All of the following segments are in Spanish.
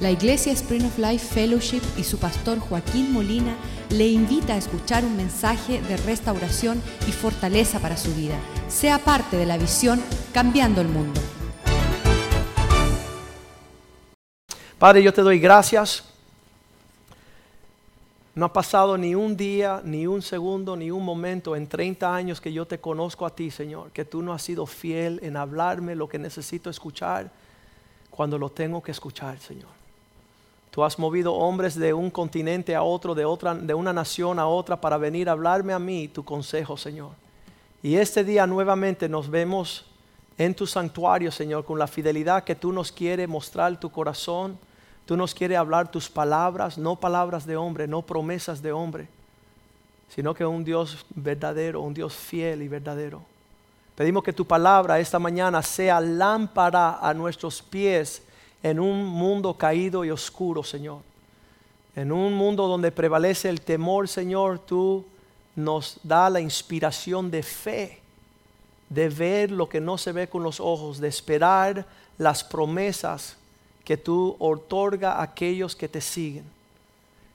La Iglesia Spring of Life Fellowship y su pastor Joaquín Molina le invita a escuchar un mensaje de restauración y fortaleza para su vida. Sea parte de la visión Cambiando el Mundo. Padre, yo te doy gracias. No ha pasado ni un día, ni un segundo, ni un momento en 30 años que yo te conozco a ti, Señor, que tú no has sido fiel en hablarme lo que necesito escuchar cuando lo tengo que escuchar, Señor. Tú has movido hombres de un continente a otro, de, otra, de una nación a otra, para venir a hablarme a mí tu consejo, Señor. Y este día nuevamente nos vemos en tu santuario, Señor, con la fidelidad que tú nos quieres mostrar tu corazón. Tú nos quieres hablar tus palabras, no palabras de hombre, no promesas de hombre, sino que un Dios verdadero, un Dios fiel y verdadero. Pedimos que tu palabra esta mañana sea lámpara a nuestros pies en un mundo caído y oscuro, Señor. En un mundo donde prevalece el temor, Señor, tú nos da la inspiración de fe, de ver lo que no se ve con los ojos, de esperar las promesas que tú otorga a aquellos que te siguen.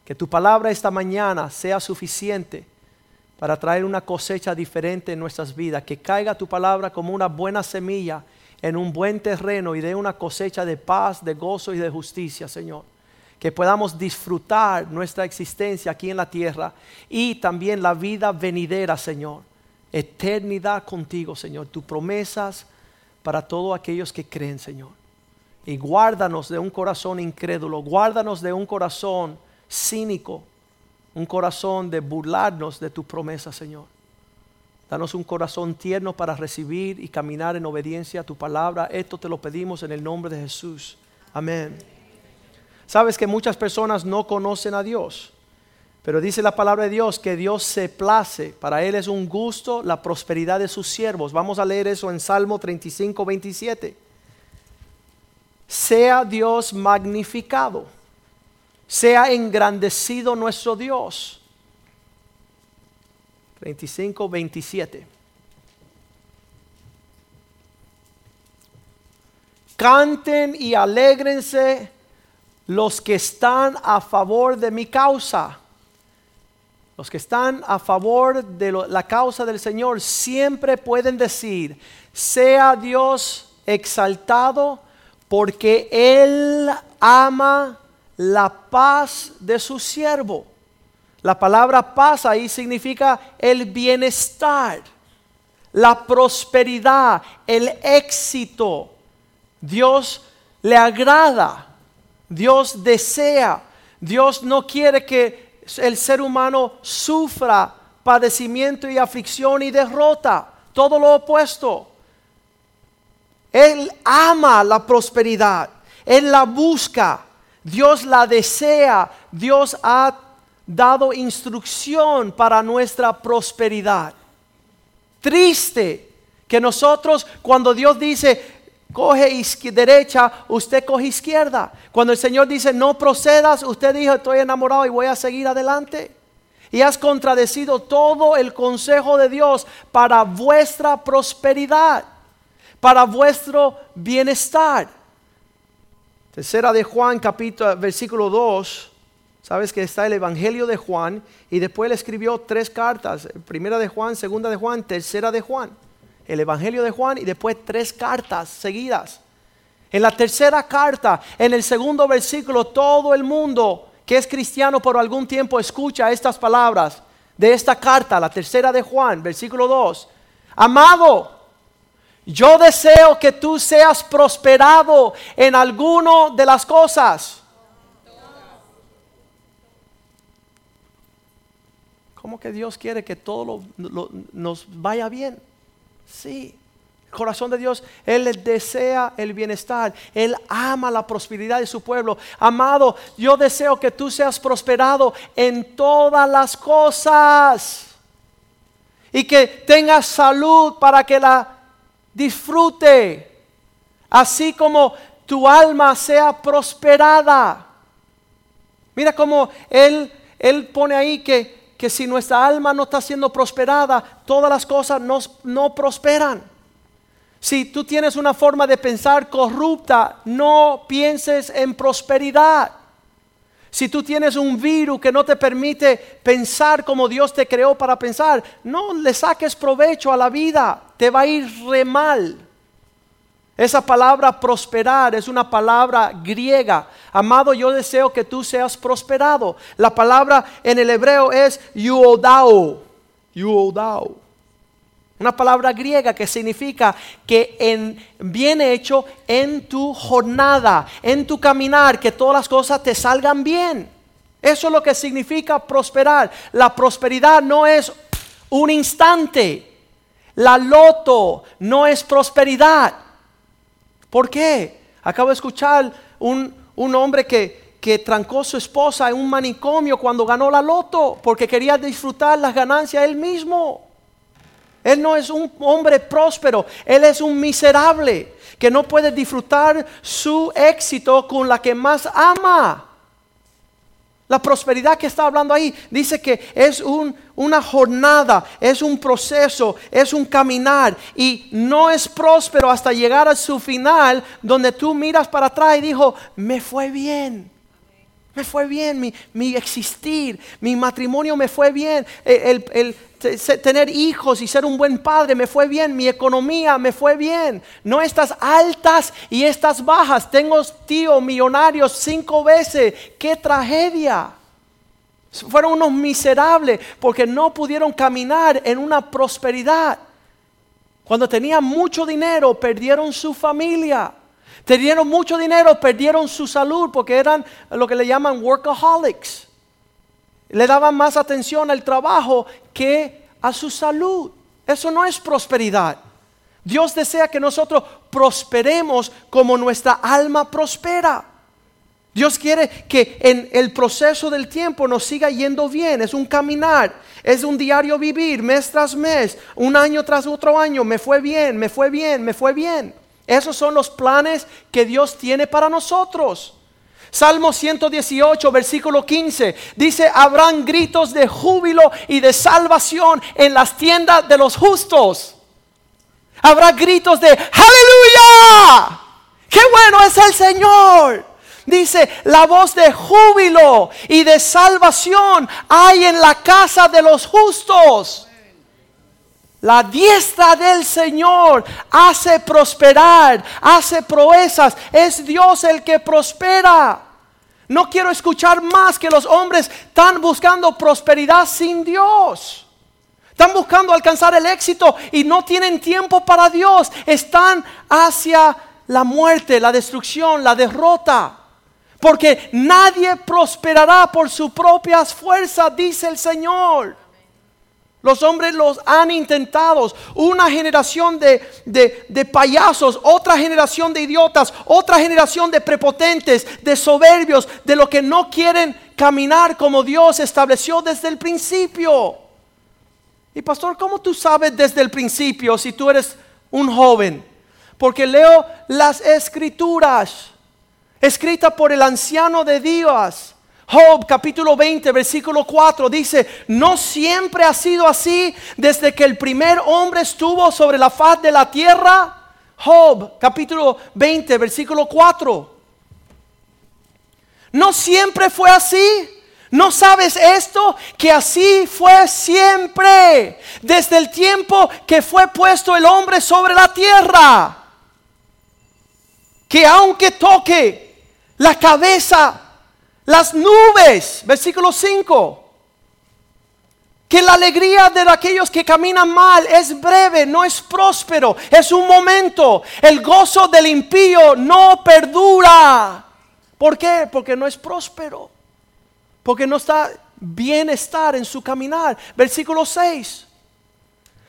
Que tu palabra esta mañana sea suficiente para traer una cosecha diferente en nuestras vidas. Que caiga tu palabra como una buena semilla en un buen terreno y dé una cosecha de paz, de gozo y de justicia, Señor. Que podamos disfrutar nuestra existencia aquí en la tierra y también la vida venidera, Señor. Eternidad contigo, Señor. Tus promesas para todos aquellos que creen, Señor. Y guárdanos de un corazón incrédulo, guárdanos de un corazón cínico, un corazón de burlarnos de tu promesa, Señor. Danos un corazón tierno para recibir y caminar en obediencia a tu palabra. Esto te lo pedimos en el nombre de Jesús. Amén. Sabes que muchas personas no conocen a Dios, pero dice la palabra de Dios que Dios se place. Para Él es un gusto la prosperidad de sus siervos. Vamos a leer eso en Salmo 35, 27. Sea Dios magnificado, sea engrandecido nuestro Dios 25, 27. Canten y alégrense los que están a favor de mi causa. Los que están a favor de la causa del Señor siempre pueden decir, sea Dios exaltado porque Él ama la paz de su siervo. La palabra paz ahí significa el bienestar, la prosperidad, el éxito. Dios le agrada, Dios desea, Dios no quiere que el ser humano sufra padecimiento y aflicción y derrota, todo lo opuesto. Él ama la prosperidad, Él la busca, Dios la desea, Dios ha dado instrucción para nuestra prosperidad. Triste que nosotros cuando Dios dice, coge derecha, usted coge izquierda. Cuando el Señor dice, no procedas, usted dijo, estoy enamorado y voy a seguir adelante. Y has contradecido todo el consejo de Dios para vuestra prosperidad, para vuestro bienestar. Tercera de Juan, capítulo, versículo 2 Sabes que está el Evangelio de Juan y después le escribió tres cartas, primera de Juan, segunda de Juan, tercera de Juan. El Evangelio de Juan y después tres cartas seguidas. En la tercera carta, en el segundo versículo, todo el mundo que es cristiano por algún tiempo escucha estas palabras de esta carta, la tercera de Juan, versículo 2. Amado, yo deseo que tú seas prosperado en alguno de las cosas ¿Cómo que Dios quiere que todo nos vaya bien? Sí. El corazón de Dios, Él desea el bienestar. Él ama la prosperidad de su pueblo. Amado, yo deseo que tú seas prosperado en todas las cosas. Y que tengas salud para que la disfrute. Así como tu alma sea prosperada. Mira cómo Él, Él pone ahí que que si nuestra alma no está siendo prosperada, todas las cosas no, prosperan. Si tú tienes una forma de pensar corrupta, no pienses en prosperidad. Si tú tienes un virus que no te permite pensar como Dios te creó para pensar, no le saques provecho a la vida, te va a ir re mal. Esa palabra prosperar es una palabra griega. Amado, yo deseo que tú seas prosperado. La palabra en el hebreo es yuodao. Yuodao. Una palabra griega que significa que en, viene hecho en tu jornada, en tu caminar, que todas las cosas te salgan bien. Eso es lo que significa prosperar. La prosperidad no es un instante. La loto no es prosperidad. ¿Por qué? Acabo de escuchar un, un hombre que, que trancó su esposa en un manicomio cuando ganó la loto porque quería disfrutar las ganancias él mismo. Él no es un hombre próspero, Él es un miserable que no puede disfrutar su éxito con la que más ama. La prosperidad que está hablando ahí dice que es una jornada, es un proceso, es un caminar y no es próspero hasta llegar a su final donde tú miras para atrás y dijo, me fue bien. Me fue bien mi, existir, mi matrimonio me fue bien, tener hijos y ser un buen padre me fue bien, mi economía me fue bien. No estas altas y estas bajas. Tengo tío millonarios cinco veces. ¡Qué tragedia! Fueron unos miserables porque no pudieron caminar en una prosperidad. Cuando tenían mucho dinero, perdieron su familia. Tenieron mucho dinero, perdieron su salud porque eran lo que le llaman workaholics. Le daban más atención al trabajo que a su salud. Eso no es prosperidad. Dios desea que nosotros prosperemos como nuestra alma prospera. Dios quiere que en el proceso del tiempo nos siga yendo bien. Es un caminar, es un diario vivir, mes tras mes, un año tras otro año. Me fue bien, me fue bien, me fue bien. Esos son los planes que Dios tiene para nosotros. Salmo 118, versículo 15, dice, habrán gritos de júbilo y de salvación en las tiendas de los justos. Habrá gritos de, aleluya, qué bueno es el Señor. Dice, la voz de júbilo y de salvación hay en la casa de los justos. La diestra del Señor hace prosperar, hace proezas. Es Dios el que prospera. No quiero escuchar más que los hombres están buscando prosperidad sin Dios. Están buscando alcanzar el éxito y no tienen tiempo para Dios. Están hacia la muerte, la destrucción, la derrota. Porque nadie prosperará por sus propias fuerzas, dice el Señor. Los hombres los han intentado. Una generación de, payasos, otra generación de idiotas, otra generación de prepotentes, de soberbios, de los que no quieren caminar como Dios estableció desde el principio. Y pastor, ¿cómo tú sabes desde el principio si tú eres un joven? Porque leo las escrituras, escritas por el anciano de Dios Job capítulo 20, versículo 4 dice, no siempre ha sido así desde que el primer hombre estuvo sobre la faz de la tierra. Job capítulo 20, versículo 4. No siempre fue así. ¿No sabes esto? Que así fue siempre, desde el tiempo que fue puesto el hombre sobre la tierra. Que aunque toque la cabeza las nubes, versículo 5. Que la alegría de aquellos que caminan mal es breve, no es próspero, es un momento. El gozo del impío no perdura. ¿Por qué? Porque no es próspero. Porque no está bienestar en su caminar. Versículo 6.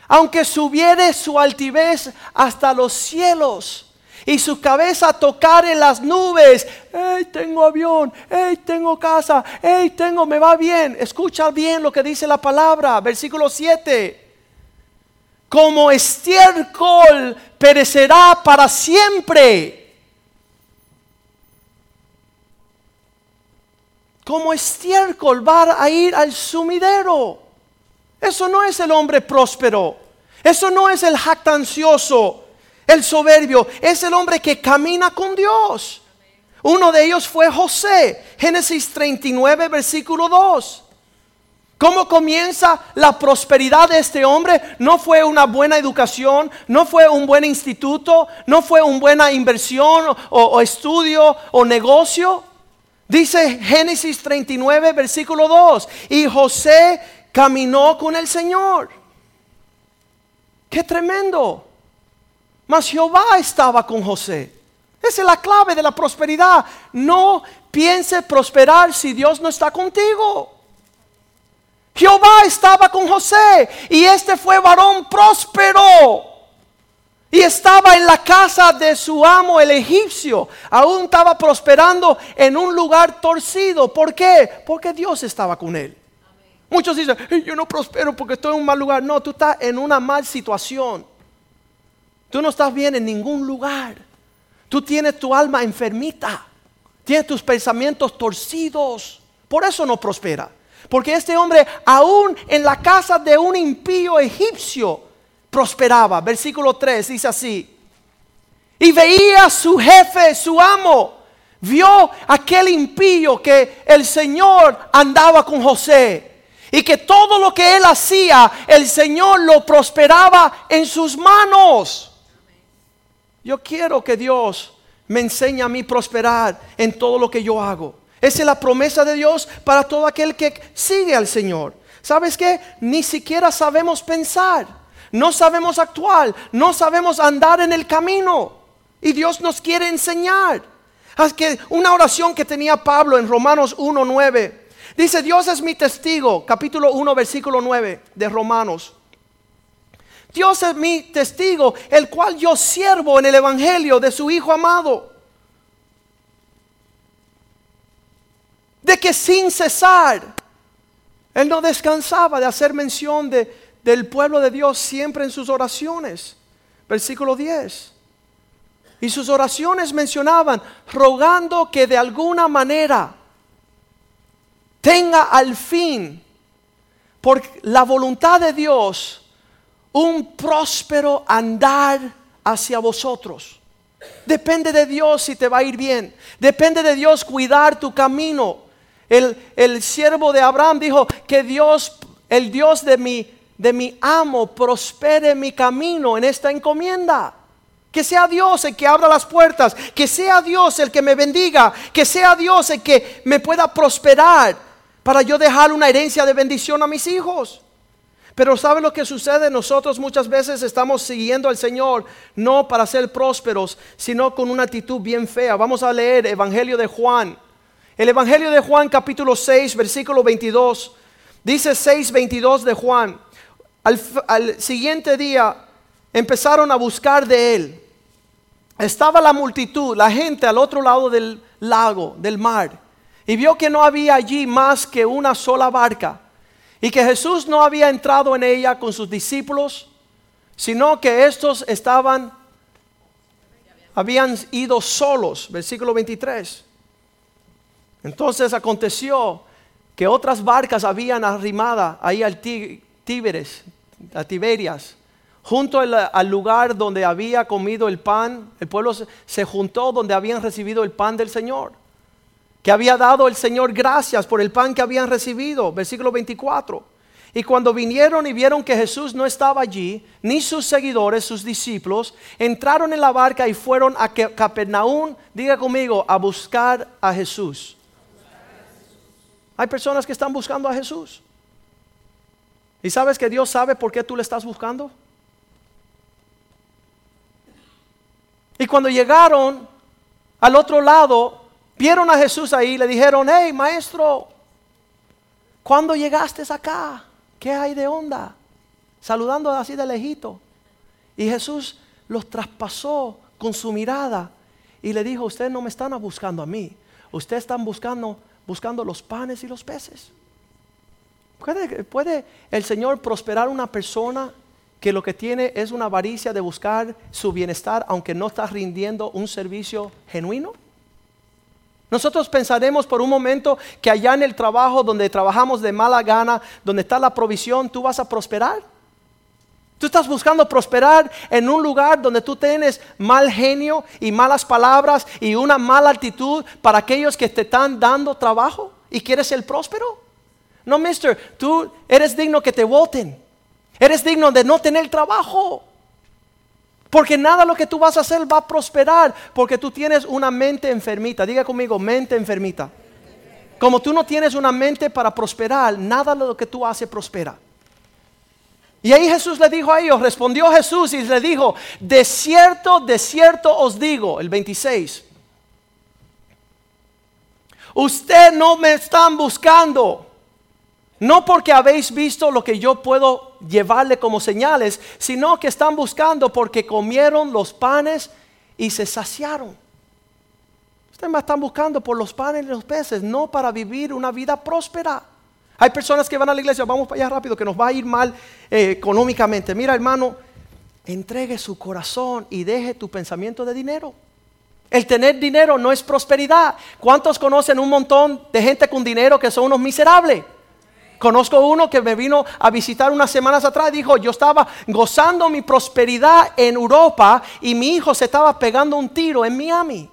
Aunque subiere su altivez hasta los cielos y su cabeza tocar en las nubes. ¡Hey, tengo avión! ¡Hey, tengo casa! ¡Hey, tengo, me va bien! Escucha bien lo que dice la palabra, versículo 7. Como estiércol perecerá para siempre. Como estiércol va a ir al sumidero. Eso no es el hombre próspero. Eso no es el jactancioso. El soberbio es el hombre que camina con Dios. Uno de ellos fue José, Génesis 39, versículo 2. ¿Cómo comienza la prosperidad de este hombre? No fue una buena educación, no fue un buen instituto, no fue una buena inversión o, estudio o negocio. Dice Génesis 39, versículo 2. Y José caminó con el Señor. Qué tremendo. Mas Jehová estaba con José. Esa es la clave de la prosperidad. No piense prosperar si Dios no está contigo. Jehová estaba con José y este fue varón próspero. Y estaba en la casa de su amo el egipcio. Aún estaba prosperando en un lugar torcido. ¿Por qué? Porque Dios estaba con él. Muchos dicen, yo no prospero porque estoy en un mal lugar. No, tú estás en una mal situación. Tú no estás bien en ningún lugar. Tú tienes tu alma enfermita. Tienes tus pensamientos torcidos. Por eso no prospera. Porque este hombre, aún en la casa de un impío egipcio, prosperaba. Versículo 3 dice así. Y veía su jefe, su amo, vio aquel impío que el Señor andaba con José. Y que todo lo que él hacía, el Señor lo prosperaba en sus manos. Yo quiero que Dios me enseñe a mí prosperar en todo lo que yo hago. Esa es la promesa de Dios para todo aquel que sigue al Señor. ¿Sabes qué? Ni siquiera sabemos pensar, no sabemos actuar, no sabemos andar en el camino. Y Dios nos quiere enseñar. Que una oración que tenía Pablo en Romanos 1.9. Dice, Dios es mi testigo, capítulo 1, versículo 9 de Romanos. Dios es mi testigo, el cual yo siervo en el Evangelio de su Hijo amado de que sin cesar, él no descansaba de hacer mención de, del pueblo de Dios siempre en sus oraciones. Versículo 10. Y sus oraciones mencionaban, rogando que de alguna manera tenga al fin, por la voluntad de Dios, un próspero andar hacia vosotros. Depende de Dios si te va a ir bien. Depende de Dios cuidar tu camino. El, siervo de Abraham dijo que Dios, el Dios de mi, de mi amo, prospere mi camino en esta encomienda. Que sea Dios el que abra las puertas, que sea Dios el que me bendiga, que sea Dios el que me pueda prosperar para yo dejar una herencia de bendición a mis hijos. Pero ¿sabe lo que sucede? Nosotros muchas veces estamos siguiendo al Señor no para ser prósperos, sino con una actitud bien fea. Vamos a leer Evangelio de Juan, el Evangelio de Juan capítulo 6, versículo 22, dice 6, 22 de Juan. Al, al siguiente día empezaron a buscar de él. Estaba la multitud, la gente al otro lado del lago, del mar, y vio que no había allí más que una sola barca, y que Jesús no había entrado en ella con sus discípulos, sino que estos estaban, habían ido solos, versículo 23. Entonces aconteció que otras barcas habían arrimada ahí al Tíberes, a Tiberias, junto al, lugar donde había comido el pan. El pueblo se, juntó donde habían recibido el pan del Señor. Que había dado el Señor gracias por el pan que habían recibido. Versículo 24. Y cuando vinieron y vieron que Jesús no estaba allí, ni sus seguidores, sus discípulos, entraron en la barca y fueron a Capernaum, diga conmigo, a buscar a Jesús. Hay personas que están buscando a Jesús. ¿Y sabes que Dios sabe por qué tú le estás buscando? Y cuando llegaron al otro lado, vieron a Jesús ahí y le dijeron, hey maestro, ¿cuándo llegaste acá? ¿Qué hay de onda? Saludando así de lejito. Y Jesús los traspasó con su mirada y le dijo, ustedes no me están buscando a mí, ustedes están buscando buscando los panes y los peces. ¿Puede, ¿Puede, el Señor prosperar una persona que lo que tiene es una avaricia de buscar su bienestar aunque no está rindiendo un servicio genuino? Nosotros pensaremos por un momento que allá en el trabajo donde trabajamos de mala gana, donde está la provisión, tú vas a prosperar. Tú estás buscando prosperar en un lugar donde tú tienes mal genio y malas palabras y una mala actitud para aquellos que te están dando trabajo y quieres ser próspero. No, mister, tú eres digno que te voten. Eres digno de no tener trabajo. Porque nada lo que tú vas a hacer va a prosperar porque tú tienes una mente enfermita. Diga conmigo, mente enfermita. Como tú no tienes una mente para prosperar, nada lo que tú haces prospera. Y ahí Jesús le dijo a ellos, respondió Jesús y le dijo, de cierto, de cierto os digo, el 26, usted no me están buscando no porque habéis visto lo que yo puedo llevarle como señales, sino que están buscando porque comieron los panes y se saciaron. Ustedes me están buscando por los panes y los peces, no para vivir una vida próspera. Hay personas que van a la iglesia, vamos para allá rápido, que nos va a ir mal eh, económicamente. Mira, hermano, entregue su corazón y deje tu pensamiento de dinero. El tener dinero no es prosperidad. ¿Cuántos conocen un montón de gente con dinero que son unos miserables? Conozco uno que me vino a visitar unas semanas atrás. Dijo, yo estaba gozando mi prosperidad en Europa y mi hijo se estaba pegando un tiro en Miami.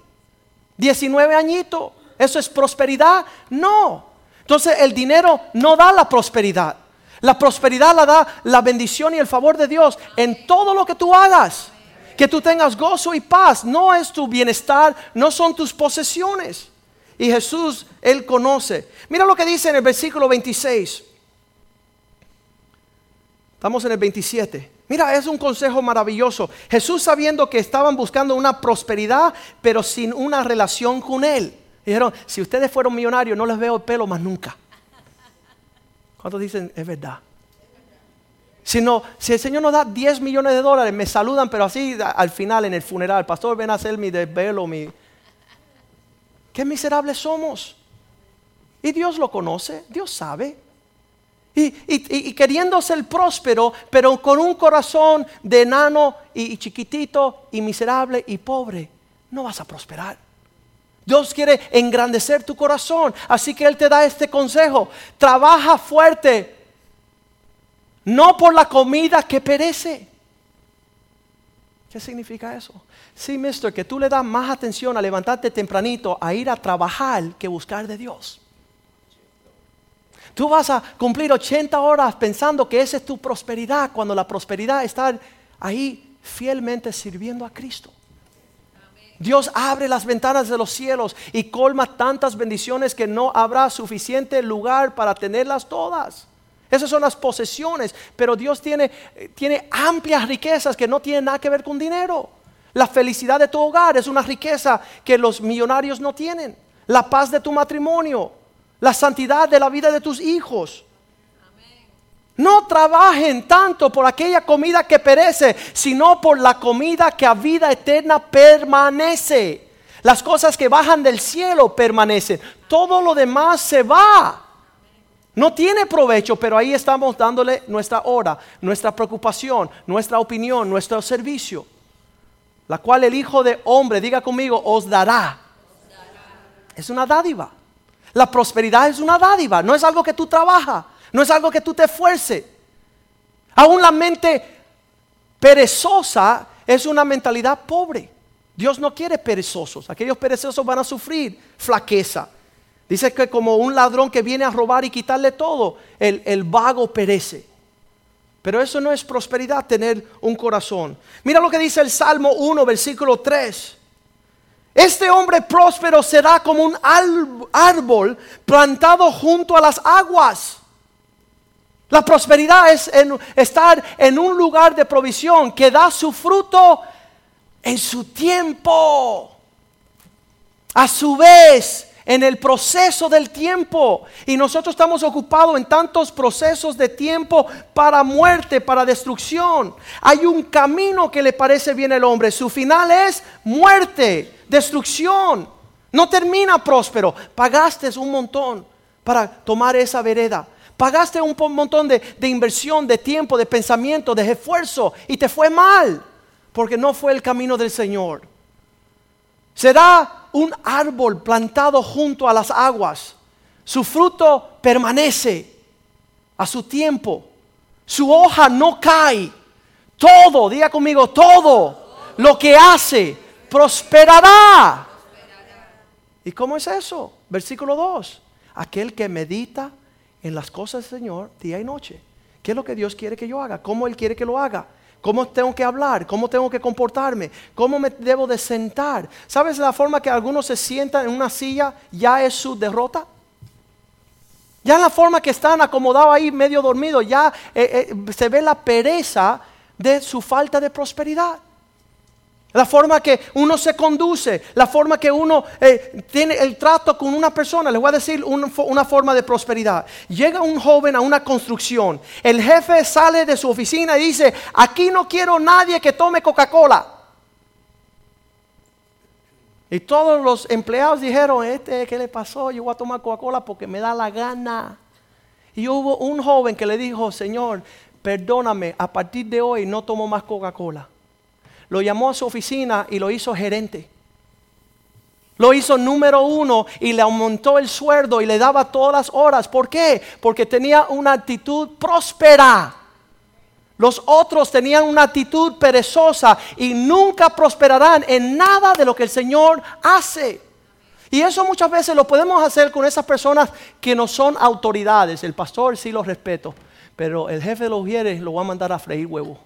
19 añitos. ¿Eso es prosperidad? No. Entonces el dinero no da la prosperidad. La prosperidad la da la bendición y el favor de Dios en todo lo que tú hagas. Que tú tengas gozo y paz. No es tu bienestar, no son tus posesiones. Y Jesús, Él conoce. Mira lo que dice en el versículo 26. Estamos en el 27. Mira, es un consejo maravilloso. Jesús sabiendo que estaban buscando una prosperidad, pero sin una relación con Él. Dijeron, si ustedes fueron millonarios, no les veo el pelo más nunca. ¿Cuántos dicen, es verdad? Si, si el Señor nos da 10 millones de dólares, me saludan, pero así al final en el funeral, pastor, ven a hacer mi desvelo, mi, qué miserables somos. Y Dios lo conoce, Dios sabe. Y, queriendo ser próspero, pero con un corazón de enano y, chiquitito y miserable y pobre, no vas a prosperar. Dios quiere engrandecer tu corazón, así que Él te da este consejo. Trabaja fuerte, no por la comida que perece. ¿Qué significa eso? Sí, mister, que tú le das más atención a levantarte tempranito, a ir a trabajar, que buscar de Dios. Tú vas a cumplir 80 horas pensando que esa es tu prosperidad, cuando la prosperidad está ahí fielmente sirviendo a Cristo. Dios abre las ventanas de los cielos y colma tantas bendiciones que no habrá suficiente lugar para tenerlas todas. Esas son las posesiones, pero Dios tiene, tiene amplias riquezas que no tienen nada que ver con dinero. La felicidad de tu hogar es una riqueza que los millonarios no tienen. La paz de tu matrimonio, la santidad de la vida de tus hijos. No trabajen tanto por aquella comida que perece, sino por la comida que a vida eterna permanece. Las cosas que bajan del cielo permanecen. Todo lo demás se va. No tiene provecho, pero ahí estamos dándole nuestra hora, nuestra preocupación, nuestra opinión, nuestro servicio la cual el Hijo de Hombre, diga conmigo, os dará. Es una dádiva. La prosperidad es una dádiva, no es algo que tú trabajas, no es algo que tú te esfuerces. Aún la mente perezosa es una mentalidad pobre. Dios no quiere perezosos. Aquellos perezosos van a sufrir flaqueza. Dice que como un ladrón que viene a robar y quitarle todo, el, el vago perece. Pero eso no es prosperidad, tener un corazón. Mira lo que dice el Salmo 1, versículo 3. Este hombre próspero será como un árbol plantado junto a las aguas. La prosperidad es estar en un lugar de provisión que da su fruto en su tiempo. A su vez, en el proceso del tiempo. Y nosotros estamos ocupados en tantos procesos de tiempo para muerte, para destrucción. Hay un camino que le parece bien al hombre. Su final es muerte, destrucción. No termina próspero. Pagaste un montón para tomar esa vereda. Pagaste un montón de, de inversión, de tiempo, de pensamiento, de esfuerzo y te fue mal porque no fue el camino del Señor. Será un árbol plantado junto a las aguas. Su fruto permanece a su tiempo. Su hoja no cae. todo, diga conmigo, todo lo que hace prosperará. ¿Y cómo es eso? Versículo 2. Aquel que medita en las cosas del Señor día y noche. ¿Qué es lo que Dios quiere que yo haga? ¿Cómo Él quiere que lo haga? ¿Cómo tengo que hablar? ¿Cómo tengo que comportarme? ¿Cómo me debo de sentar? ¿Sabes la forma que algunos se sientan en una silla ya es su derrota? Ya la forma que están acomodados ahí medio dormidos, ya eh, eh, se ve la pereza de su falta de prosperidad. La forma que uno se conduce, la forma que uno eh, tiene el trato con una persona. Les voy a decir una, forma de prosperidad. Llega un joven a una construcción. El jefe sale de su oficina y dice, aquí no quiero nadie que tome Coca-Cola. Y todos los empleados dijeron, este, ¿qué le pasó? Yo voy a tomar Coca-Cola porque me da la gana. Y hubo un joven que le dijo, Señor, perdóname, a partir de hoy no tomo más Coca-Cola lo llamó a su oficina y lo hizo gerente. Lo hizo número uno y le aumentó el sueldo y le daba todas las horas. ¿Por qué? Porque tenía una actitud próspera. Los otros tenían una actitud perezosa y nunca prosperarán en nada de lo que el Señor hace. Y eso muchas veces lo podemos hacer con esas personas que no son autoridades. El pastor sí lo respeto, pero el jefe de los vieres lo va a mandar a freír huevo.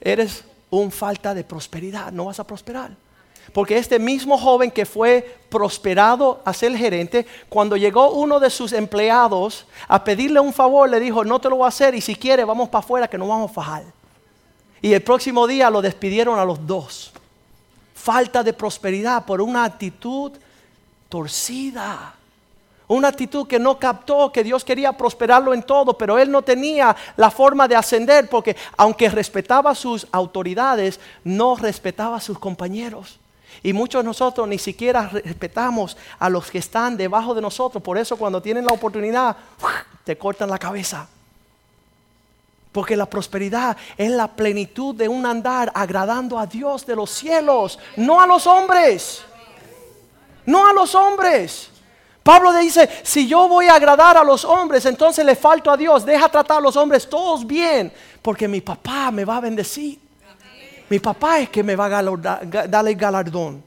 Eres un falta de prosperidad, no vas a prosperar. Porque este mismo joven que fue prosperado a ser gerente, cuando llegó uno de sus empleados a pedirle un favor, le dijo, no te lo voy a hacer y si quiere vamos para afuera que no vamos a fajar. Y el próximo día lo despidieron a los dos. Falta de prosperidad por una actitud torcida. Una actitud que no captó que Dios quería prosperarlo en todo, pero él no tenía la forma de ascender porque aunque respetaba sus autoridades, no respetaba a sus compañeros. Y muchos de nosotros ni siquiera respetamos a los que están debajo de nosotros. Por eso cuando tienen la oportunidad, te cortan la cabeza. Porque la prosperidad es la plenitud de un andar agradando a Dios de los cielos, no a los hombres. No a los hombres. Pablo dice, si yo voy a agradar a los hombres, entonces le falto a Dios. Deja tratar a los hombres todos bien, porque mi papá me va a bendecir. Mi papá es que me va a darle el galardón.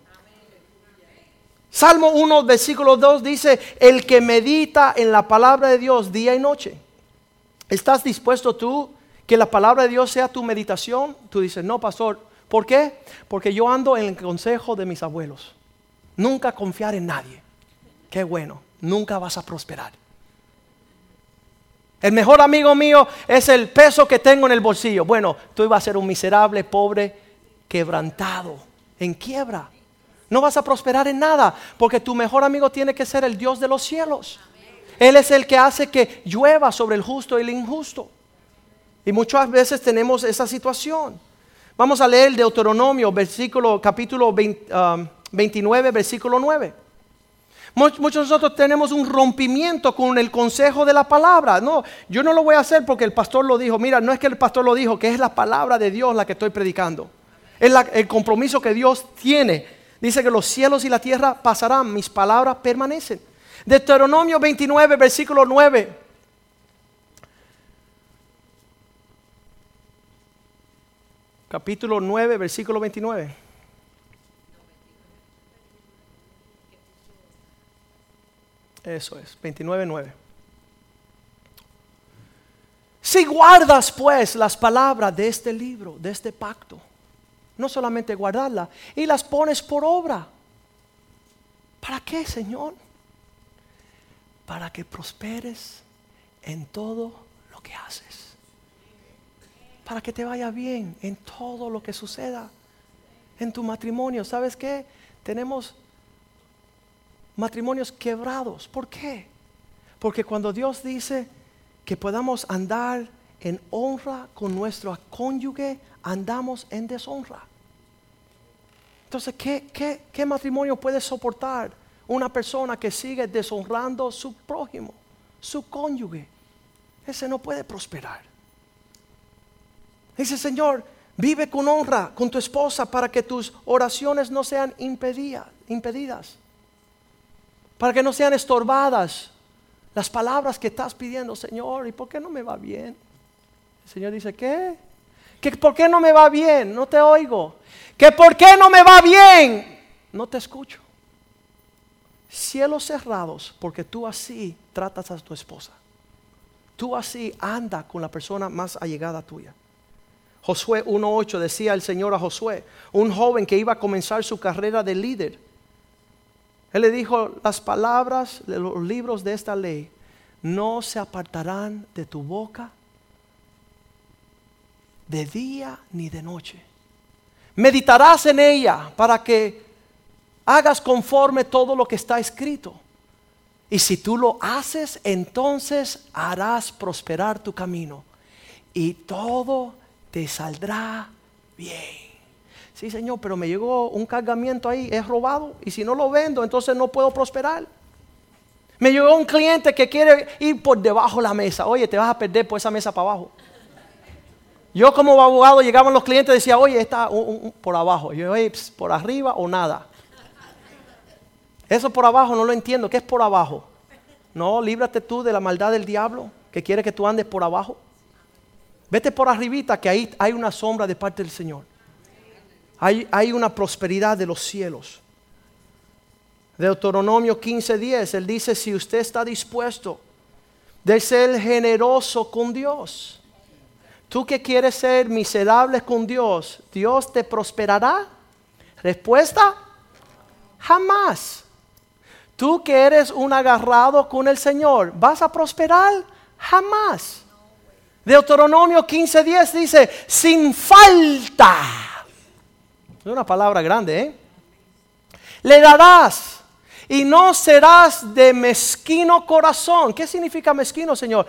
Salmo 1, versículo 2 dice, el que medita en la palabra de Dios día y noche. ¿Estás dispuesto tú que la palabra de Dios sea tu meditación? Tú dices, no, pastor. ¿Por qué? Porque yo ando en el consejo de mis abuelos. Nunca confiar en nadie qué bueno, nunca vas a prosperar. El mejor amigo mío es el peso que tengo en el bolsillo. Bueno, tú ibas a ser un miserable, pobre, quebrantado, en quiebra. No vas a prosperar en nada, porque tu mejor amigo tiene que ser el Dios de los cielos. Él es el que hace que llueva sobre el justo y el injusto. Y muchas veces tenemos esa situación. Vamos a leer el Deuteronomio, versículo, capítulo 29, um, versículo 9. Muchos de nosotros tenemos un rompimiento con el consejo de la palabra. No, yo no lo voy a hacer porque el pastor lo dijo. Mira, no es que el pastor lo dijo, que es la palabra de Dios la que estoy predicando. Es el compromiso que Dios tiene. Dice que los cielos y la tierra pasarán, mis palabras permanecen. Deuteronomio 29, versículo 9. Capítulo 9, versículo 29. Eso es, 29.9. Si guardas pues las palabras de este libro, de este pacto, no solamente guardarla, y las pones por obra. ¿Para qué, Señor? Para que prosperes en todo lo que haces. Para que te vaya bien en todo lo que suceda. En tu matrimonio, ¿sabes qué? Tenemos matrimonios quebrados. ¿Por qué? Porque cuando Dios dice que podamos andar en honra con nuestro cónyuge, andamos en deshonra. Entonces, ¿qué, qué, matrimonio puede soportar una persona que sigue deshonrando su prójimo, su cónyuge? Ese no puede prosperar. Dice, Señor, vive con honra con tu esposa para que tus oraciones no sean impedidas para que no sean estorbadas las palabras que estás pidiendo, Señor, ¿y por qué no me va bien? El Señor dice, ¿qué? Que por qué no me va bien, no te oigo. Que por qué no me va bien, no te escucho. Cielos cerrados, porque tú así tratas a tu esposa. Tú así anda con la persona más allegada tuya. Josué 1.8 decía el Señor a Josué, un joven que iba a comenzar su carrera de líder. Él le dijo, las palabras de los libros de esta ley no se apartarán de tu boca de día ni de noche. Meditarás en ella para que hagas conforme todo lo que está escrito. Y si tú lo haces, entonces harás prosperar tu camino. Y todo te saldrá bien. Sí, Señor, pero me llegó un cargamiento ahí, es robado. Y si no lo vendo, entonces no puedo prosperar. Me llegó un cliente que quiere ir por debajo de la mesa. Oye, te vas a perder por esa mesa para abajo. Yo como abogado llegaban los clientes y decía, oye, está por abajo. yo, oye, por arriba o nada. Eso por abajo no lo entiendo. ¿Qué es por abajo? No, líbrate tú de la maldad del diablo que quiere que tú andes por abajo. Vete por arribita que ahí hay una sombra de parte del Señor. Hay, hay una prosperidad de los cielos. Deuteronomio 15:10, él dice, si usted está dispuesto de ser generoso con Dios, tú que quieres ser miserable con Dios, ¿Dios te prosperará? Respuesta, jamás. Tú que eres un agarrado con el Señor, ¿vas a prosperar? Jamás. Deuteronomio 15:10 dice, sin falta. Es una palabra grande, ¿eh? Le darás y no serás de mezquino corazón. ¿Qué significa mezquino, Señor?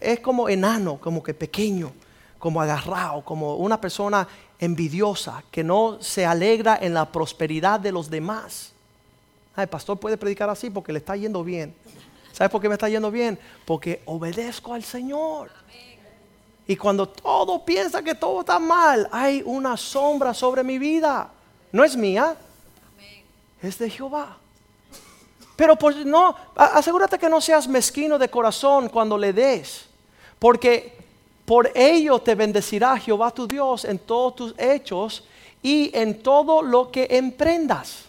es como enano, como que pequeño, como agarrado, como una persona envidiosa que no se alegra en la prosperidad de los demás el pastor puede predicar así porque le está yendo bien. ¿Sabes por qué me está yendo bien? Porque obedezco al Señor. Y cuando todo piensa que todo está mal, hay una sombra sobre mi vida. No es mía, es de Jehová. Pero pues no, asegúrate que no seas mezquino de corazón cuando le des, porque por ello te bendecirá Jehová tu Dios en todos tus hechos y en todo lo que emprendas.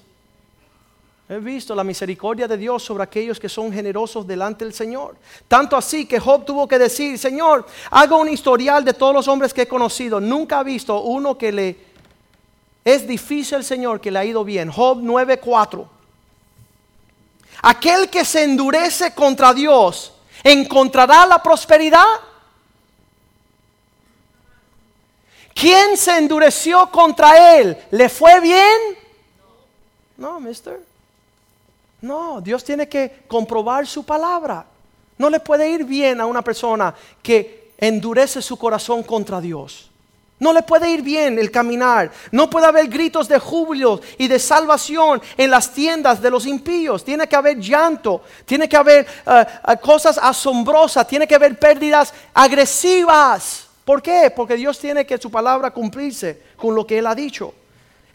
He visto la misericordia de Dios sobre aquellos que son generosos delante del Señor. Tanto así que Job tuvo que decir, Señor, hago un historial de todos los hombres que he conocido. Nunca he visto uno que le... Es difícil, Señor, que le ha ido bien. Job 9:4. Aquel que se endurece contra Dios, ¿encontrará la prosperidad? ¿Quién se endureció contra él? ¿Le fue bien? No, mister. No, Dios tiene que comprobar su palabra. No le puede ir bien a una persona que endurece su corazón contra Dios. No le puede ir bien el caminar. No puede haber gritos de júbilo y de salvación en las tiendas de los impíos. Tiene que haber llanto. Tiene que haber eh, eh, cosas asombrosas. Tiene que haber pérdidas agresivas. ¿Por qué? Porque Dios tiene que su palabra cumplirse con lo que Él ha dicho.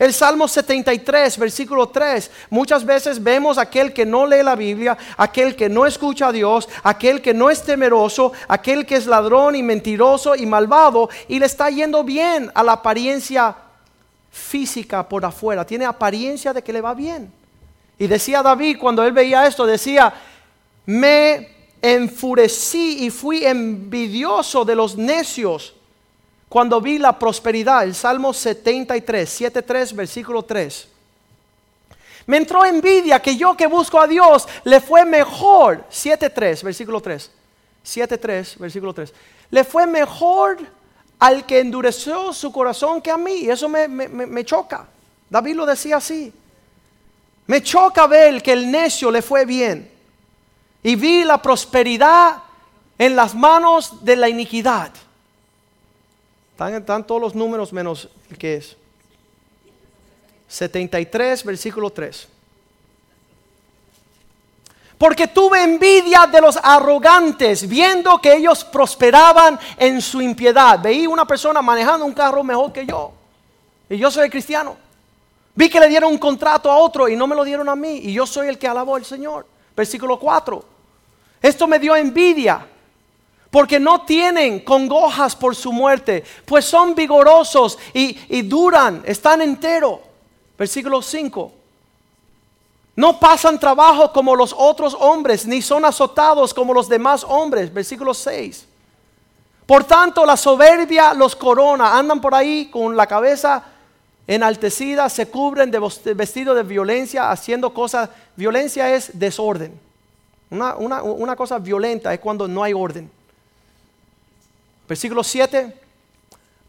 El Salmo 73, versículo 3, muchas veces vemos aquel que no lee la Biblia, aquel que no escucha a Dios, aquel que no es temeroso, aquel que es ladrón y mentiroso y malvado y le está yendo bien a la apariencia física por afuera, tiene apariencia de que le va bien. Y decía David cuando él veía esto, decía, me enfurecí y fui envidioso de los necios cuando vi la prosperidad, el Salmo 73, 73, versículo 3. Me entró envidia que yo que busco a Dios le fue mejor. 7.3, versículo 3. 7.3, versículo 3. Le fue mejor al que endureció su corazón que a mí. Y eso me, me choca. David lo decía así. Me choca ver que el necio le fue bien. Y vi la prosperidad en las manos de la iniquidad. Están, todos los números menos el que es. 73, versículo 3. Porque tuve envidia de los arrogantes, viendo que ellos prosperaban en su impiedad. Veí una persona manejando un carro mejor que yo. Y yo soy cristiano. Vi que le dieron un contrato a otro y no me lo dieron a mí. Y yo soy el que alabó al Señor. Versículo 4. Esto me dio envidia porque no tienen congojas por su muerte, pues son vigorosos y, duran, están enteros. Versículo 5. No pasan trabajo como los otros hombres, ni son azotados como los demás hombres. Versículo 6. Por tanto, la soberbia los corona, andan por ahí con la cabeza enaltecida, se cubren de vestido de violencia, haciendo cosas. Violencia es desorden. Una, una cosa violenta es cuando no hay orden. Versículo 7.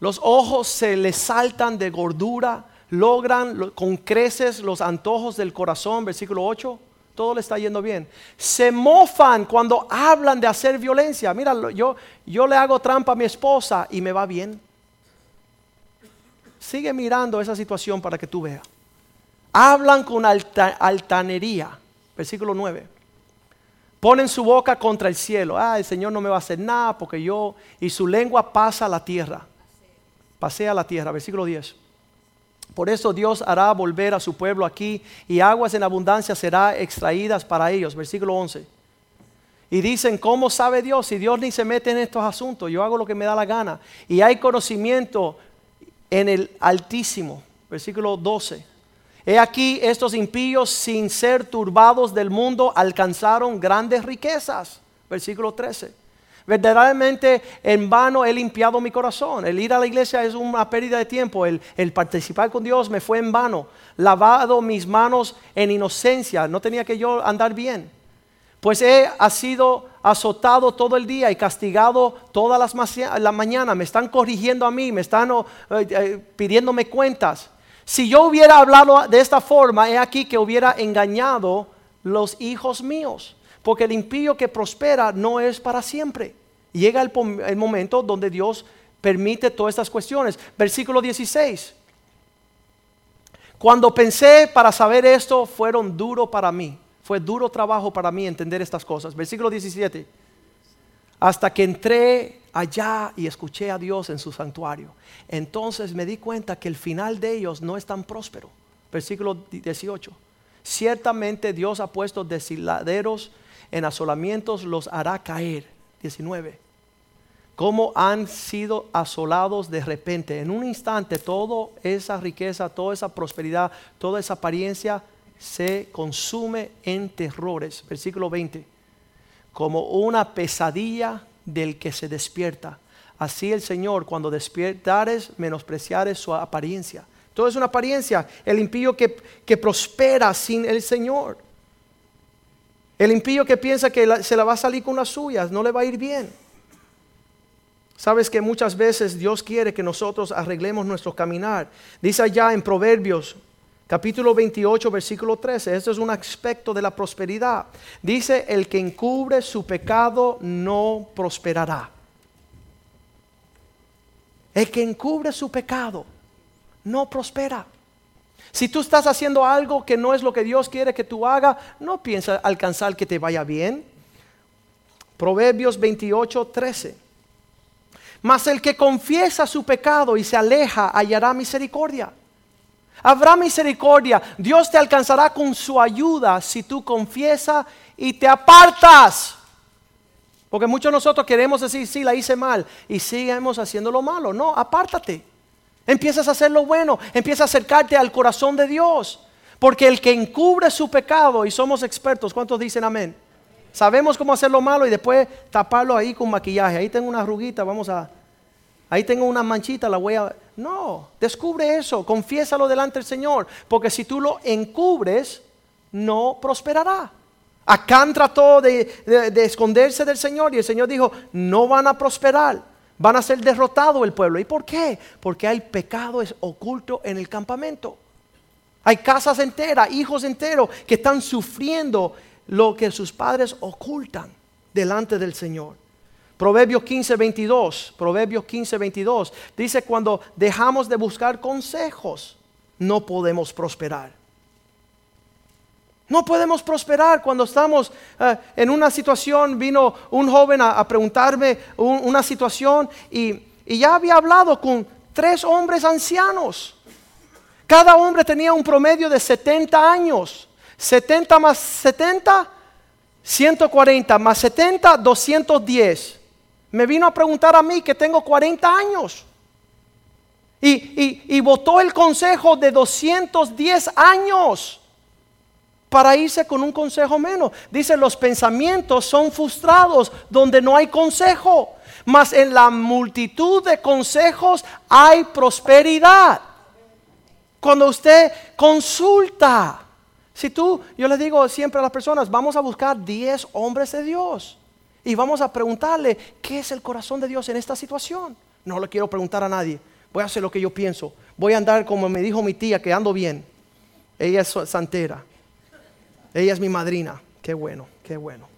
Los ojos se les saltan de gordura logran con creces los antojos del corazón, versículo 8, todo le está yendo bien. Se mofan cuando hablan de hacer violencia. Mira, yo, yo le hago trampa a mi esposa y me va bien. Sigue mirando esa situación para que tú veas. Hablan con altanería, versículo 9. Ponen su boca contra el cielo. Ah, el Señor no me va a hacer nada porque yo... Y su lengua pasa a la tierra. Pasea la tierra, versículo 10. Por eso Dios hará volver a su pueblo aquí y aguas en abundancia será extraídas para ellos. Versículo 11. Y dicen, ¿cómo sabe Dios? Si Dios ni se mete en estos asuntos, yo hago lo que me da la gana. Y hay conocimiento en el Altísimo. Versículo 12. He aquí estos impíos sin ser turbados del mundo alcanzaron grandes riquezas. Versículo 13. Verdaderamente en vano he limpiado mi corazón. El ir a la iglesia es una pérdida de tiempo. El, participar con Dios me fue en vano. Lavado mis manos en inocencia. No tenía que yo andar bien. Pues he sido azotado todo el día y castigado todas las la mañana. Me están corrigiendo a mí, me están eh, eh, pidiéndome cuentas. Si yo hubiera hablado de esta forma, he aquí que hubiera engañado los hijos míos porque el impío que prospera no es para siempre. Llega el, momento donde Dios permite todas estas cuestiones. Versículo 16. Cuando pensé para saber esto, fueron duro para mí. Fue duro trabajo para mí entender estas cosas. Versículo 17. Hasta que entré allá y escuché a Dios en su santuario. Entonces me di cuenta que el final de ellos no es tan próspero. Versículo 18. Ciertamente Dios ha puesto deshiladeros en asolamientos los hará caer. 19. Cómo han sido asolados de repente. En un instante toda esa riqueza, toda esa prosperidad, toda esa apariencia se consume en terrores. Versículo 20. Como una pesadilla del que se despierta. Así el Señor, cuando despiertares, menospreciares su apariencia. Todo es una apariencia. El impío que, que prospera sin el Señor. El impío que piensa que se la va a salir con las suyas, no le va a ir bien. Sabes que muchas veces Dios quiere que nosotros arreglemos nuestro caminar. Dice allá en Proverbios capítulo 28 versículo 13, esto es un aspecto de la prosperidad. Dice, el que encubre su pecado no prosperará. El que encubre su pecado no prospera. Si tú estás haciendo algo que no es lo que Dios quiere que tú hagas, no piensa alcanzar que te vaya bien. Proverbios 28, 13. Mas el que confiesa su pecado y se aleja hallará misericordia. Habrá misericordia. Dios te alcanzará con su ayuda si tú confiesas y te apartas. Porque muchos de nosotros queremos decir, sí, la hice mal y seguimos haciendo lo malo. No, apártate. Empiezas a hacer lo bueno, empiezas a acercarte al corazón de Dios. Porque el que encubre su pecado, y somos expertos, ¿cuántos dicen amén? Sabemos cómo hacer lo malo y después taparlo ahí con maquillaje. Ahí tengo una arruguita, vamos a... Ahí tengo una manchita, la voy a... No, descubre eso, confiésalo delante del Señor. Porque si tú lo encubres, no prosperará. Acán trató de, de esconderse del Señor y el Señor dijo, no van a prosperar van a ser derrotado el pueblo. ¿Y por qué? Porque hay pecado oculto en el campamento. Hay casas enteras, hijos enteros que están sufriendo lo que sus padres ocultan delante del Señor. Proverbios 15, 22, Proverbios 15, 22, dice cuando dejamos de buscar consejos, no podemos prosperar. No podemos prosperar cuando estamos eh, en una situación. Vino un joven a, preguntarme una situación y, ya había hablado con tres hombres ancianos. Cada hombre tenía un promedio de 70 años. 70 más 70, 140 más 70, 210. Me vino a preguntar a mí que tengo 40 años. Y, y, y votó el consejo de 210 años para irse con un consejo menos. Dice, los pensamientos son frustrados donde no hay consejo, mas en la multitud de consejos hay prosperidad. Cuando usted consulta, si tú, yo le digo siempre a las personas, vamos a buscar 10 hombres de Dios y vamos a preguntarle qué es el corazón de Dios en esta situación. No le quiero preguntar a nadie, voy a hacer lo que yo pienso, voy a andar como me dijo mi tía, que ando bien. Ella es santera. Ella es mi madrina. Qué bueno, qué bueno.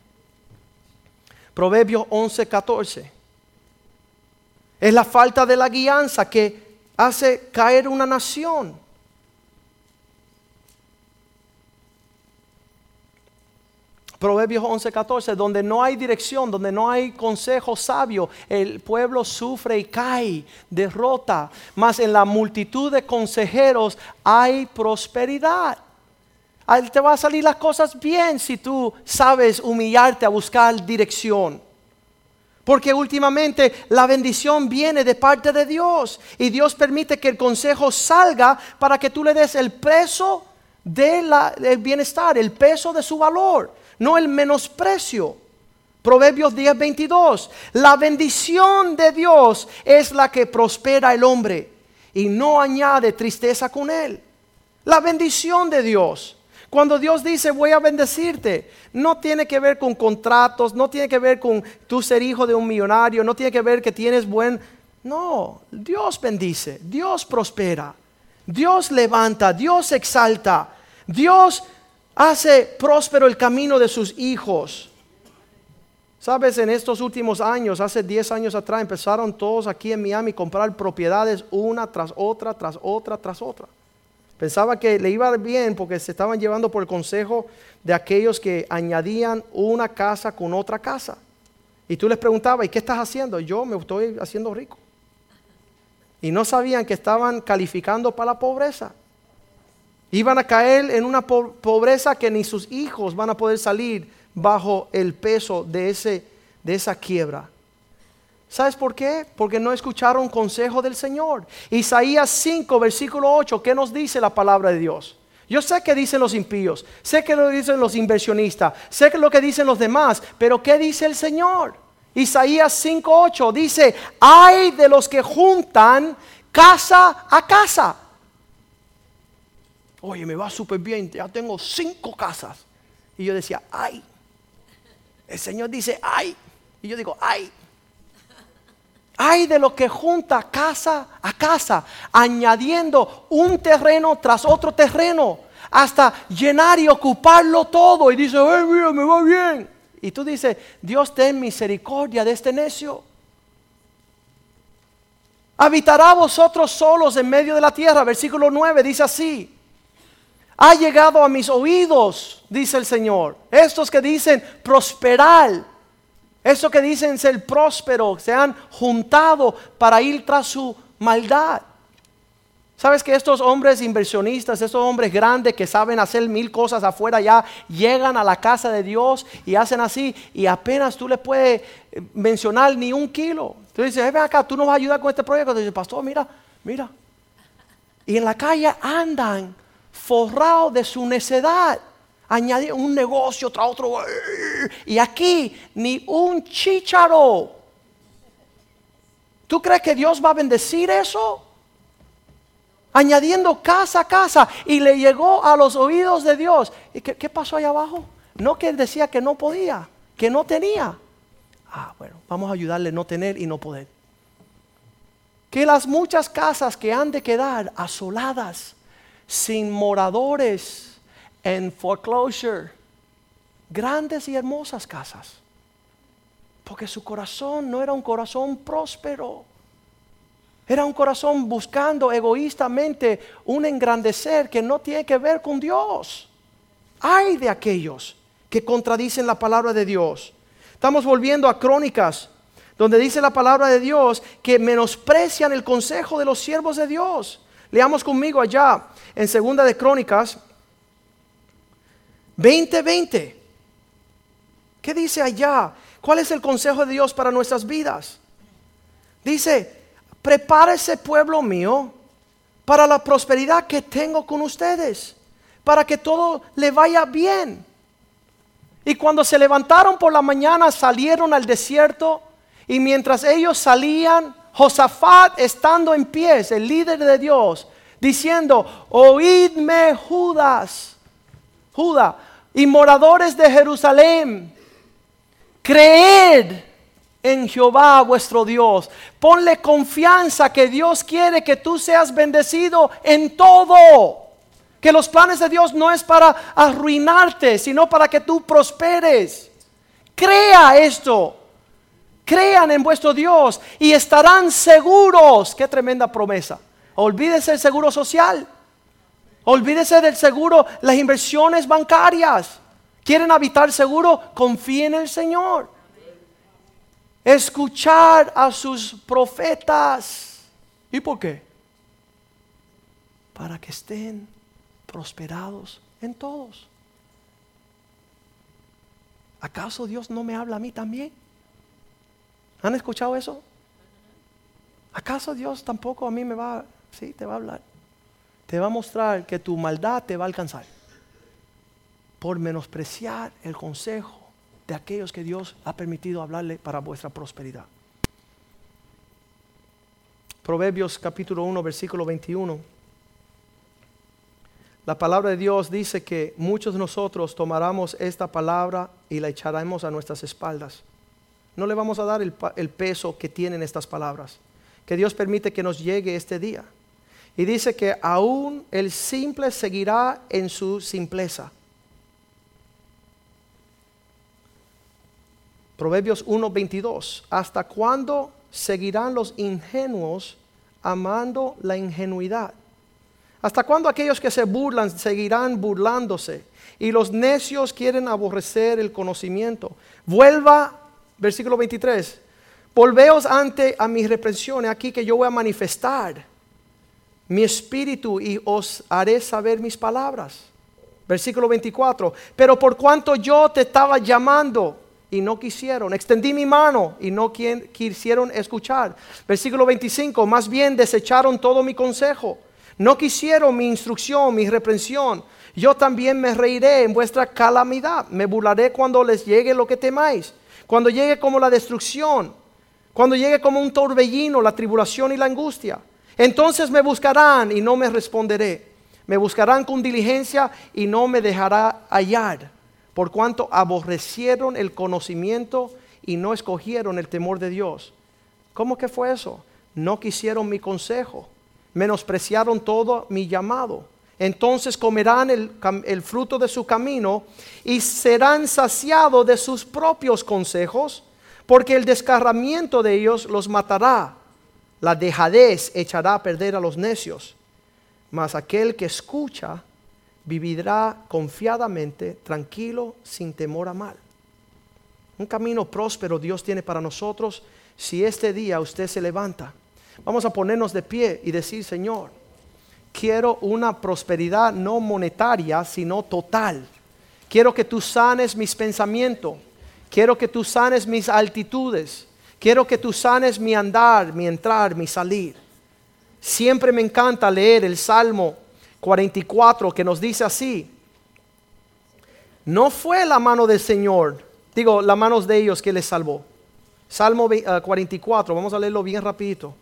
Proverbios 11, 14. Es la falta de la guianza que hace caer una nación. Proverbios 11, 14, donde no hay dirección, donde no hay consejo sabio, el pueblo sufre y cae, derrota, mas en la multitud de consejeros hay prosperidad. Te va a salir las cosas bien si tú sabes humillarte a buscar dirección. Porque últimamente la bendición viene de parte de Dios y Dios permite que el consejo salga para que tú le des el peso del bienestar, el peso de su valor, no el menosprecio. Proverbios 10, 22. La bendición de Dios es la que prospera el hombre y no añade tristeza con él. La bendición de Dios. Cuando Dios dice voy a bendecirte, no tiene que ver con contratos, no tiene que ver con tú ser hijo de un millonario, no tiene que ver que tienes buen... No, Dios bendice, Dios prospera, Dios levanta, Dios exalta, Dios hace próspero el camino de sus hijos. Sabes, en estos últimos años, hace 10 años atrás, empezaron todos aquí en Miami a comprar propiedades una tras otra, tras otra, tras otra. Pensaba que le iba bien porque se estaban llevando por el consejo de aquellos que añadían una casa con otra casa. Y tú les preguntabas, ¿y qué estás haciendo? Yo me estoy haciendo rico. Y no sabían que estaban calificando para la pobreza. Iban a caer en una pobreza que ni sus hijos van a poder salir bajo el peso de, ese, de esa quiebra. ¿Sabes por qué? Porque no escucharon consejo del Señor. Isaías 5, versículo 8, ¿qué nos dice la palabra de Dios? Yo sé que dicen los impíos, sé que lo dicen los inversionistas, sé que lo que dicen los demás, pero ¿qué dice el Señor? Isaías 5, 8 dice, hay de los que juntan casa a casa. Oye, me va súper bien, ya tengo cinco casas. Y yo decía, ay. El Señor dice, ay. Y yo digo, ay. Hay de lo que junta casa a casa, añadiendo un terreno tras otro terreno, hasta llenar y ocuparlo todo. Y dice, ay, mira, me va bien. Y tú dices, Dios ten misericordia de este necio. Habitará vosotros solos en medio de la tierra. Versículo 9 dice así. Ha llegado a mis oídos, dice el Señor. Estos que dicen prosperar eso que dicen ser próspero, se han juntado para ir tras su maldad. ¿Sabes que estos hombres inversionistas, estos hombres grandes que saben hacer mil cosas afuera ya, llegan a la casa de Dios y hacen así y apenas tú le puedes eh, mencionar ni un kilo? Tú dices, ven acá, tú nos vas a ayudar con este proyecto. Tú dices, pastor, mira, mira. Y en la calle andan forrados de su necedad añadir un negocio tras otro. Y aquí ni un chícharo. ¿Tú crees que Dios va a bendecir eso? Añadiendo casa a casa. Y le llegó a los oídos de Dios. ¿Y qué, pasó allá abajo? No que él decía que no podía, que no tenía. Ah, bueno, vamos a ayudarle a no tener y no poder. Que las muchas casas que han de quedar asoladas, sin moradores, en foreclosure. Grandes y hermosas casas. Porque su corazón no era un corazón próspero. Era un corazón buscando egoístamente un engrandecer que no tiene que ver con Dios. Hay de aquellos que contradicen la palabra de Dios. Estamos volviendo a Crónicas, donde dice la palabra de Dios que menosprecian el consejo de los siervos de Dios. Leamos conmigo allá en Segunda de Crónicas, 2020. ¿Qué dice allá? ¿Cuál es el consejo de Dios para nuestras vidas? Dice, prepárese pueblo mío para la prosperidad que tengo con ustedes, para que todo le vaya bien. Y cuando se levantaron por la mañana salieron al desierto y mientras ellos salían, Josafat estando en pie, el líder de Dios, diciendo, oídme Judas, Judá, y moradores de Jerusalén, creed en Jehová vuestro Dios. Ponle confianza que Dios quiere que tú seas bendecido en todo. Que los planes de Dios no es para arruinarte, sino para que tú prosperes. Crea esto. Crean en vuestro Dios y estarán seguros. Qué tremenda promesa. Olvídese el seguro social. Olvídese del seguro, las inversiones bancarias. ¿Quieren habitar seguro? Confíen en el Señor. Escuchar a sus profetas. ¿Y por qué? Para que estén prosperados en todos. ¿Acaso Dios no me habla a mí también? ¿Han escuchado eso? ¿Acaso Dios tampoco a mí me va, sí, te va a hablar? Te va a mostrar que tu maldad te va a alcanzar por menospreciar el consejo de aquellos que Dios ha permitido hablarle para vuestra prosperidad. Proverbios capítulo 1, versículo 21. La palabra de Dios dice que muchos de nosotros tomaremos esta palabra y la echaremos a nuestras espaldas. No le vamos a dar el, el peso que tienen estas palabras. Que Dios permite que nos llegue este día. Y dice que aún el simple seguirá en su simpleza. Proverbios 1:22. ¿Hasta cuándo seguirán los ingenuos amando la ingenuidad? ¿Hasta cuándo aquellos que se burlan seguirán burlándose? Y los necios quieren aborrecer el conocimiento. Vuelva, versículo 23. Volveos ante a mis reprensiones aquí que yo voy a manifestar mi espíritu y os haré saber mis palabras. Versículo 24. Pero por cuanto yo te estaba llamando y no quisieron, extendí mi mano y no quisieron escuchar. Versículo 25. Más bien desecharon todo mi consejo no quisieron mi instrucción, mi reprensión. Yo también me reiré en vuestra calamidad. Me burlaré cuando les llegue lo que temáis. Cuando llegue como la destrucción. Cuando llegue como un torbellino la tribulación y la angustia. Entonces me buscarán y no me responderé. Me buscarán con diligencia y no me dejará hallar. Por cuanto aborrecieron el conocimiento y no escogieron el temor de Dios. ¿Cómo que fue eso? No quisieron mi consejo menospreciaron todo mi llamado. Entonces comerán el, fruto de su camino y serán saciados de sus propios consejos, porque el descarramiento de ellos los matará. La dejadez echará a perder a los necios, mas aquel que escucha vivirá confiadamente, tranquilo, sin temor a mal. Un camino próspero Dios tiene para nosotros si este día usted se levanta Vamos a ponernos de pie y decir, Señor, quiero una prosperidad no monetaria, sino total. Quiero que tú sanes mis pensamientos. Quiero que tú sanes mis altitudes. Quiero que tú sanes mi andar, mi entrar, mi salir. Siempre me encanta leer el Salmo 44 que nos dice así. No fue la mano del Señor, digo, la mano de ellos que les salvó. Salmo 44, eh, vamos a leerlo bien rapidito.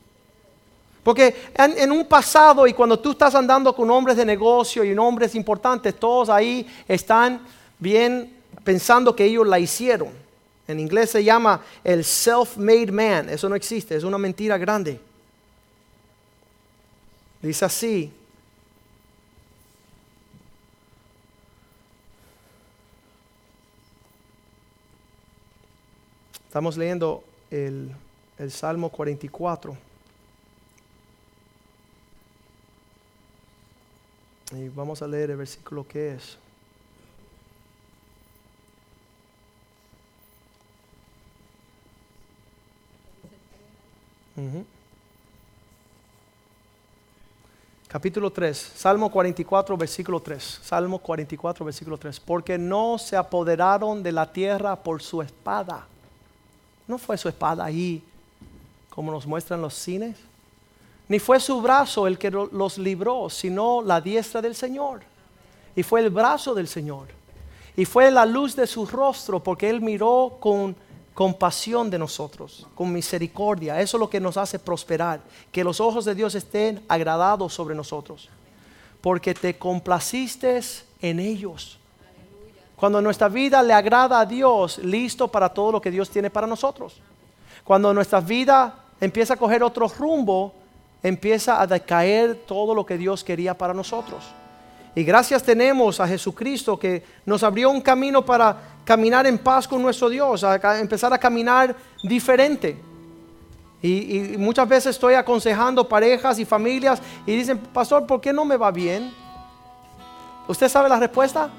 Porque en, un pasado y cuando tú estás andando con hombres de negocio y hombres importantes, todos ahí están bien pensando que ellos la hicieron. En inglés se llama el self-made man. Eso no existe, es una mentira grande. Dice así. Estamos leyendo el, el Salmo 44. Y vamos a leer el versículo que es. Capítulo 3, Salmo 44, versículo 3. Salmo 44, versículo 3. Porque no se apoderaron de la tierra por su espada, No fue su espada ahí, como nos muestran los cines. Ni fue su brazo el que los libró, sino la diestra del Señor. Y fue el brazo del Señor. Y fue la luz de su rostro, porque Él miró con compasión de nosotros, con misericordia. Eso es lo que nos hace prosperar. Que los ojos de Dios estén agradados sobre nosotros. Porque te complaciste en ellos. Cuando nuestra vida le agrada a Dios, listo para todo lo que Dios tiene para nosotros. Cuando nuestra vida empieza a coger otro rumbo, empieza a decaer todo lo que Dios quería para nosotros. Y gracias tenemos a Jesucristo que nos abrió un camino para caminar en paz con nuestro Dios, empezar a caminar diferente. Y, muchas veces estoy aconsejando parejas y familias y dicen, pastor, ¿por qué no me va bien? ¿Usted sabe la respuesta?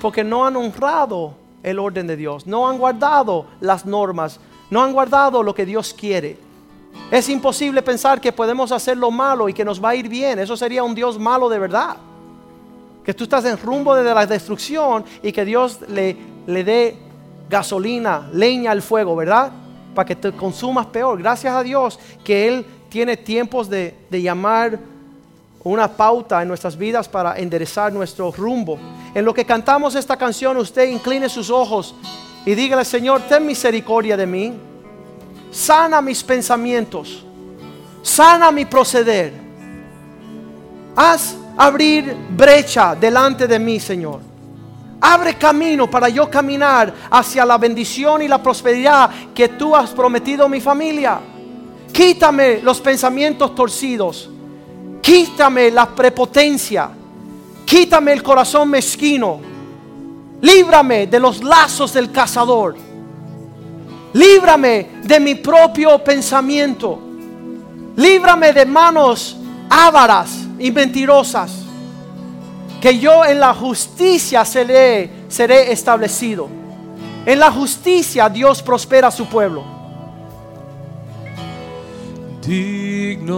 Porque no han honrado el orden de Dios, no han guardado las normas, no han guardado lo que Dios quiere. Es imposible pensar que podemos hacer lo malo y que nos va a ir bien. Eso sería un Dios malo de verdad. Que tú estás en rumbo de la destrucción y que Dios le, le dé gasolina, leña al fuego, ¿verdad? Para que te consumas peor. Gracias a Dios que Él tiene tiempos de, de llamar una pauta en nuestras vidas para enderezar nuestro rumbo. En lo que cantamos esta canción, usted incline sus ojos y dígale, Señor, ten misericordia de mí sana mis pensamientos, sana mi proceder. Haz abrir brecha delante de mí, Señor. Abre camino para yo caminar hacia la bendición y la prosperidad que tú has prometido a mi familia. Quítame los pensamientos torcidos. Quítame la prepotencia. Quítame el corazón mezquino. Líbrame de los lazos del cazador Líbrame de mi propio pensamiento. Líbrame de manos ávaras y mentirosas. Que yo en la justicia seré, seré establecido. En la justicia Dios prospera a su pueblo. Digno